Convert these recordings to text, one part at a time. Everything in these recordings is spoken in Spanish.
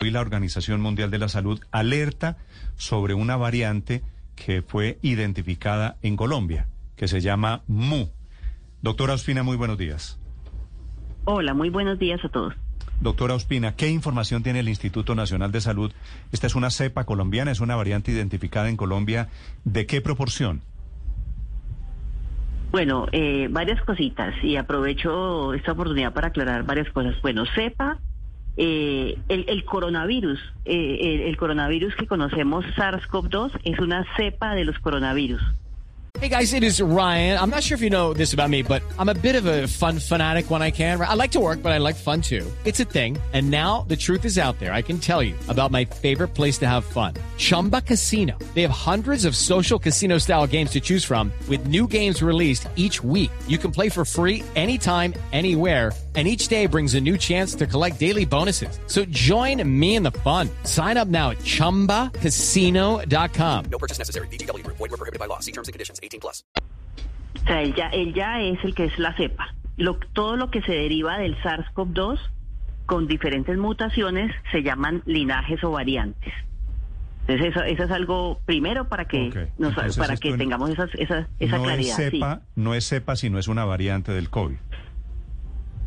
Hoy la Organización Mundial de la Salud alerta sobre una variante que fue identificada en Colombia, que se llama MU. Doctora Ospina, muy buenos días. Hola, muy buenos días a todos. Doctora Ospina, ¿qué información tiene el Instituto Nacional de Salud? Esta es una cepa colombiana, es una variante identificada en Colombia. ¿De qué proporción? Bueno, eh, varias cositas y aprovecho esta oportunidad para aclarar varias cosas. Bueno, cepa, eh, el, el, coronavirus, eh, el, el coronavirus que conocemos SARS-CoV-2 es una cepa de los coronavirus. Hey guys, it is Ryan. I'm not sure if you know this about me, but I'm a bit of a fun fanatic when I can. I like to work, but I like fun too. It's a thing. And now the truth is out there. I can tell you about my favorite place to have fun. Chumba Casino. They have hundreds of social casino style games to choose from with new games released each week. You can play for free anytime, anywhere. And each day brings a new chance to collect daily bonuses. So join me in the fun. Sign up now at ChumbaCasino.com. No purchase necessary. BGW. Void were prohibited by law. See terms and conditions. 18 plus. O sea, él ya, él ya es el que es la cepa. Lo, todo lo que se deriva del SARS-CoV-2 con diferentes mutaciones se llaman linajes o variantes. Entonces eso, eso es algo primero para que Ok. nos, Entonces para que en- tengamos esa, esa, esa no claridad. es sí. cepa, no es cepa, sino es una variante del COVID.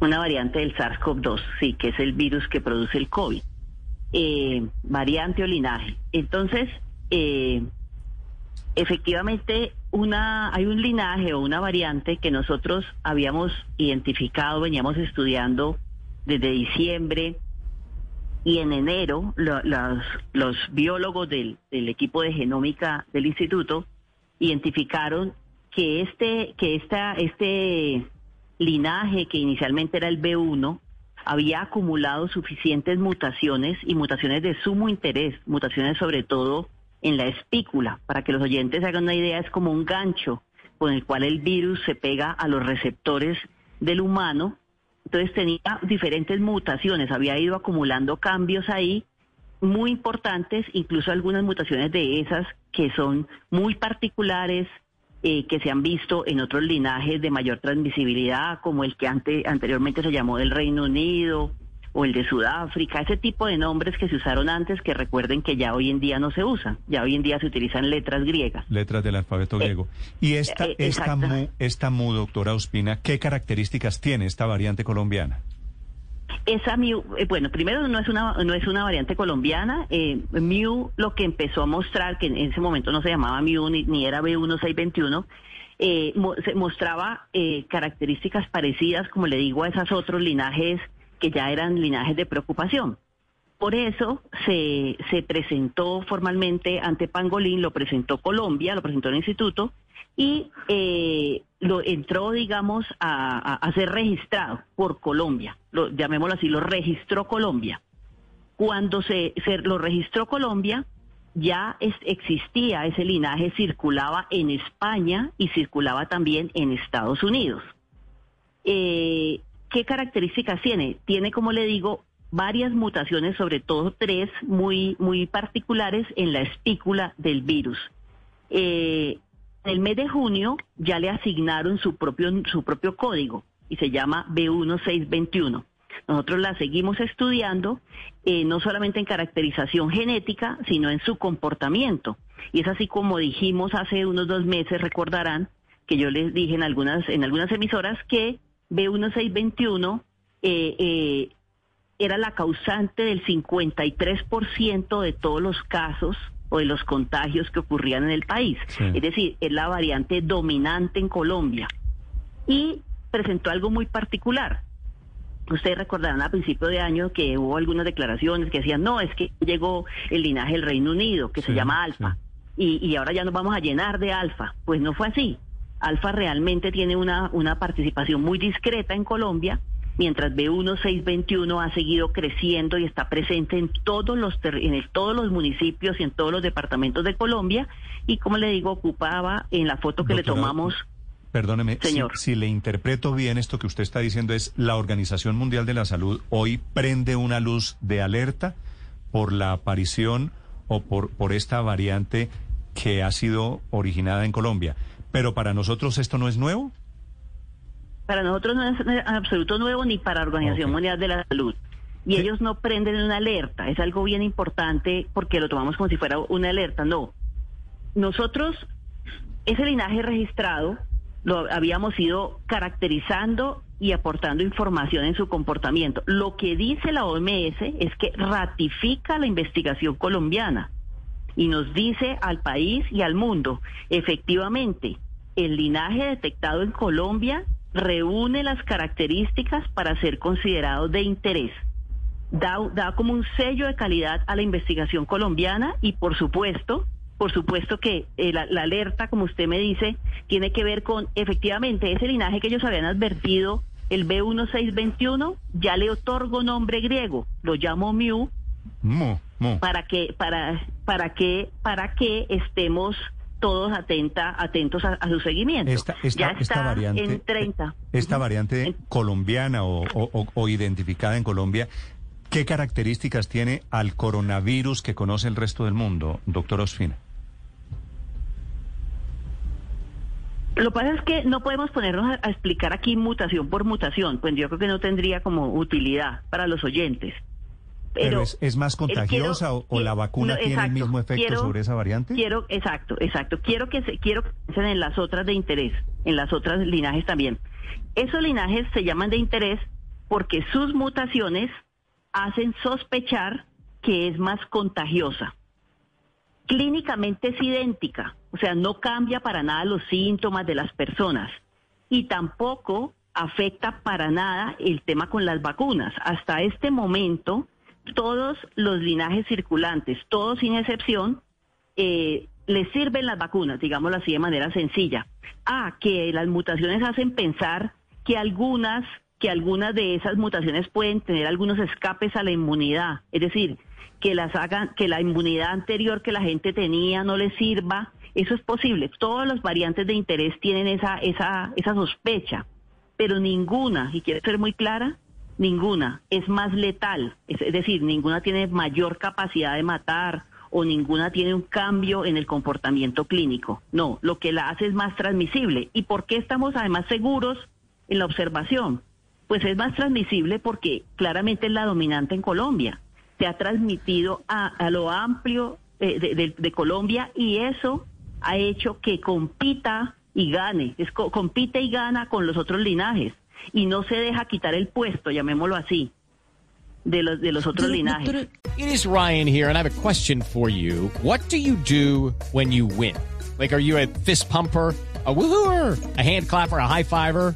Una variante del SARS-CoV-2, sí, que es el virus que produce el COVID. Eh, variante o linaje. Entonces, eh, efectivamente, una, hay un linaje o una variante que nosotros habíamos identificado, veníamos estudiando desde diciembre y en enero lo- los, los biólogos del, del equipo de genómica del instituto identificaron que este, que esta, este linaje que inicialmente era el B1 había acumulado suficientes mutaciones y mutaciones de sumo interés, mutaciones sobre todo en la espícula. Para que los oyentes hagan una idea, es como un gancho con el cual el virus se pega a los receptores del humano. Entonces tenía diferentes mutaciones, había ido acumulando cambios ahí muy importantes, incluso algunas mutaciones de esas que son muy particulares, eh, que se han visto en otros linajes de mayor transmisibilidad, como el que ante- anteriormente se llamó del Reino Unido o el de Sudáfrica, ese tipo de nombres que se usaron antes, que recuerden que ya hoy en día no se usan, ya hoy en día se utilizan letras griegas. Letras del alfabeto griego. Y esta, eh, esta, mu, esta mu, doctora Ospina, ¿qué características tiene esta variante colombiana? Esa Mu, eh, bueno, primero no es una no es una variante colombiana. Eh, Mu lo que empezó a mostrar, que en ese momento no se llamaba Mu ni, ni era B1621, eh, se mostraba eh, características parecidas, como le digo, a esos otros linajes que ya eran linajes de preocupación. Por eso se, se presentó formalmente ante Pangolín, lo presentó Colombia, lo presentó el instituto y eh, lo entró, digamos, a, a- ser registrado por Colombia, lo, llamémoslo así, lo registró Colombia. Cuando se, se lo registró Colombia, ya existía ese linaje, circulaba en España y circulaba también en Estados Unidos. Eh, ¿Qué características tiene? Tiene, como le digo, varias mutaciones, sobre todo tres muy, muy particulares en la espícula del virus. Eh, en el mes de junio ya le asignaron su propio, su propio código y se llama B1621. Nosotros la seguimos estudiando, eh, no solamente en caracterización genética, sino en su comportamiento. Y es así como dijimos hace unos dos meses, recordarán, que yo les dije en algunas, en algunas emisoras que B1621 eh, eh, era la causante del 53% de todos los casos o de los contagios que ocurrían en el país. Sí. Es decir, es la variante dominante en Colombia. Y presentó algo muy particular. Ustedes recordarán a principio de año que hubo algunas declaraciones que decían, no, es que llegó el linaje del Reino Unido, que Sí, se llama Alfa, y, y ahora ya nos vamos a llenar de Alfa. Pues no fue así. Alfa realmente tiene una, una participación muy discreta en Colombia mientras B1621 ha seguido creciendo y está presente en todos los en el, todos los municipios y en todos los departamentos de Colombia y como le digo ocupaba en la foto que le tomamos Perdóneme, Señor. Si, si le interpreto bien esto que usted está diciendo es la Organización Mundial de la Salud hoy prende una luz de alerta por la aparición o por, por esta variante que ha sido originada en Colombia. Pero para nosotros esto no es nuevo. Para nosotros no es en absoluto nuevo ni para la Organización. Mundial de la Salud. Y ¿Qué? ellos no prenden una alerta. Es algo bien importante porque lo tomamos como si fuera una alerta. No. Nosotros, ese linaje registrado, lo habíamos ido caracterizando y aportando información en su comportamiento. Lo que dice la OMS es que ratifica la investigación colombiana y nos dice al país y al mundo, efectivamente, el linaje detectado en Colombia reúne las características para ser considerado de interés. Da, da como un sello de calidad a la investigación colombiana y por supuesto, por supuesto que eh, la, la alerta, como usted me dice, tiene que ver con efectivamente ese linaje que ellos habían advertido, el B1621, ya le otorgo nombre griego, lo llamo Mu, Mu, mu. para que para para que para que estemos todos atenta atentos a, a su seguimiento. Esta, esta, ya esta está variante, en 30. esta Ujú. variante En- colombiana o, o- identificada en Colombia, ¿qué características tiene al coronavirus que conoce el resto del mundo, doctor Ospina? Lo que pasa es que no podemos ponernos a explicar aquí mutación por mutación, pues yo creo que no tendría como utilidad para los oyentes. Pero, es, es más eh, contagiosa quiero- o, o la vacuna no, tiene el mismo efecto Quiero- sobre esa variante? Quiero, exacto, exacto. Quiero que se, quiero que piensen en las otras de interés, en las otras linajes también. Esos linajes se llaman de interés porque sus mutaciones hacen sospechar que es más contagiosa. Clínicamente es idéntica, o sea, no cambia para nada los síntomas de las personas y tampoco afecta para nada el tema con las vacunas. Hasta este momento, todos los linajes circulantes, todos sin excepción, eh, les sirven las vacunas, digámoslo así de manera sencilla. Ah, que las mutaciones hacen pensar que algunas, que algunas de esas mutaciones pueden tener algunos escapes a la inmunidad, es decir, que las hagan, que la inmunidad anterior que la gente tenía no les sirva, eso es posible. Todas las variantes de interés tienen esa, esa, esa sospecha, pero ninguna, y quiero ser muy clara, ninguna es más letal, es, decir, ninguna tiene mayor capacidad de matar o ninguna tiene un cambio en el comportamiento clínico. No, lo que la hace es más transmisible. ¿Y por qué estamos además seguros en la observación? Pues es más transmisible porque claramente es la dominante en Colombia. Se ha transmitido a, a lo amplio eh, de, de- de Colombia y eso ha hecho que compita y gane, es, co- compite y gana con los otros linajes y no se deja quitar el puesto, llamémoslo así, de los, de los otros linajes. It is Ryan here, and I have a question for you. What do you do when you win? Like, are you a fist pumper? A woohooer, a hand clapper, a high fiver.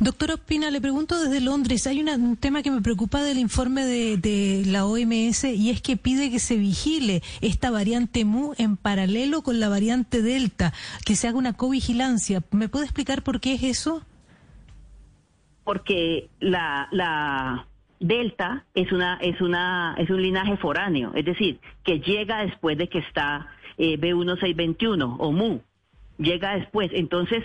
Doctor Ospina, le pregunto desde Londres, hay un tema que me preocupa del informe de, de la OMS y es que pide que se vigile esta variante MU en paralelo con la variante Delta, que se haga una covigilancia. ¿Me puede explicar por qué es eso? porque la, la delta es una es una es un linaje foráneo, es decir, que llega después de que está eh, B1621 o MU, llega después. Entonces,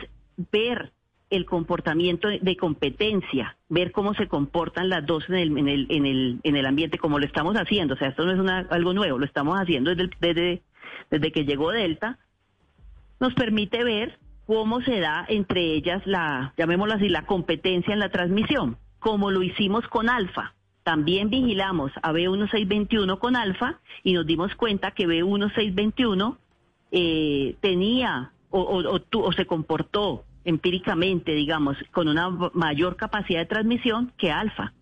ver el comportamiento de- competencia, ver cómo se comportan las dos en el, en el, en el, en el ambiente, como lo estamos haciendo. O sea, esto no es una- algo nuevo, lo estamos haciendo desde, desde, desde que llegó Delta, nos permite ver cómo se da entre ellas la, llamémoslo así, la competencia en la transmisión, como lo hicimos con Alfa. También vigilamos a B1621 con Alfa y nos dimos cuenta que B1621 eh, tenía o, o- o o se comportó empíricamente, digamos, con una mayor capacidad de transmisión que Alfa.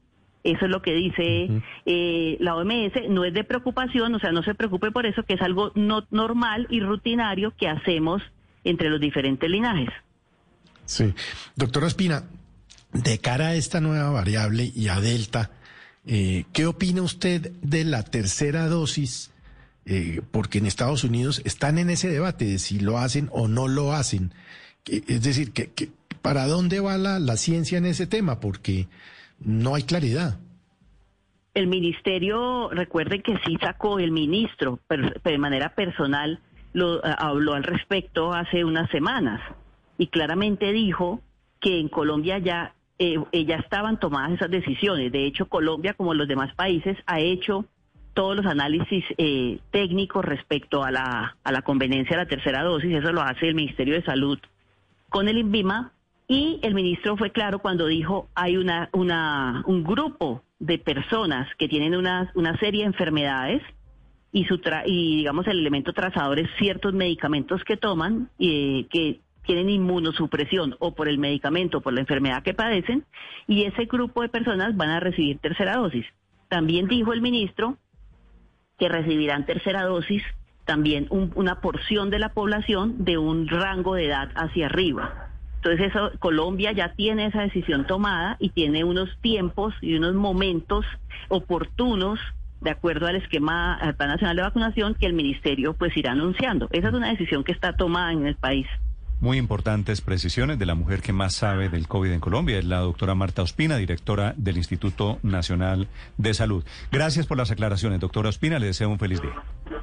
Eso es lo que dice eh, la OMS. No es de preocupación, o sea, no se preocupe por eso, que es algo no normal y rutinario que hacemos entre los diferentes linajes. Sí. Doctora Espina, de cara a esta nueva variable y a Delta, eh, ¿qué opina usted de la tercera dosis? Eh, porque en Estados Unidos están en ese debate de si lo hacen o no lo hacen. Es decir, que, que- ¿para dónde va la, la ciencia en ese tema? Porque no hay claridad. El ministerio, recuerden que sí sacó el ministro, per- de manera personal, lo, eh, habló al respecto hace unas semanas y claramente dijo que en Colombia ya, eh, eh, ya estaban tomadas esas decisiones. De hecho, Colombia, como los demás países, ha hecho todos los análisis eh, técnicos respecto a la, a la conveniencia de la tercera dosis. Eso lo hace el Ministerio de Salud con el INVIMA y el ministro fue claro cuando dijo hay una, una un grupo de personas que tienen una, una serie de enfermedades y su tra- y digamos el elemento trazador es ciertos medicamentos que toman y que tienen inmunosupresión o por el medicamento o por la enfermedad que padecen y ese grupo de personas van a recibir tercera dosis. También dijo el ministro que recibirán tercera dosis también un- una porción de la población de un rango de edad hacia arriba. Entonces eso, Colombia ya tiene esa decisión tomada y tiene unos tiempos y unos momentos oportunos de acuerdo al esquema al Plan Nacional de Vacunación que el ministerio pues irá anunciando. Esa es una decisión que está tomada en el país. Muy importantes precisiones de la mujer que más sabe del COVID en Colombia, es la doctora Marta Ospina, directora del Instituto Nacional de Salud. Gracias por las aclaraciones, doctora Ospina, le deseo un feliz día.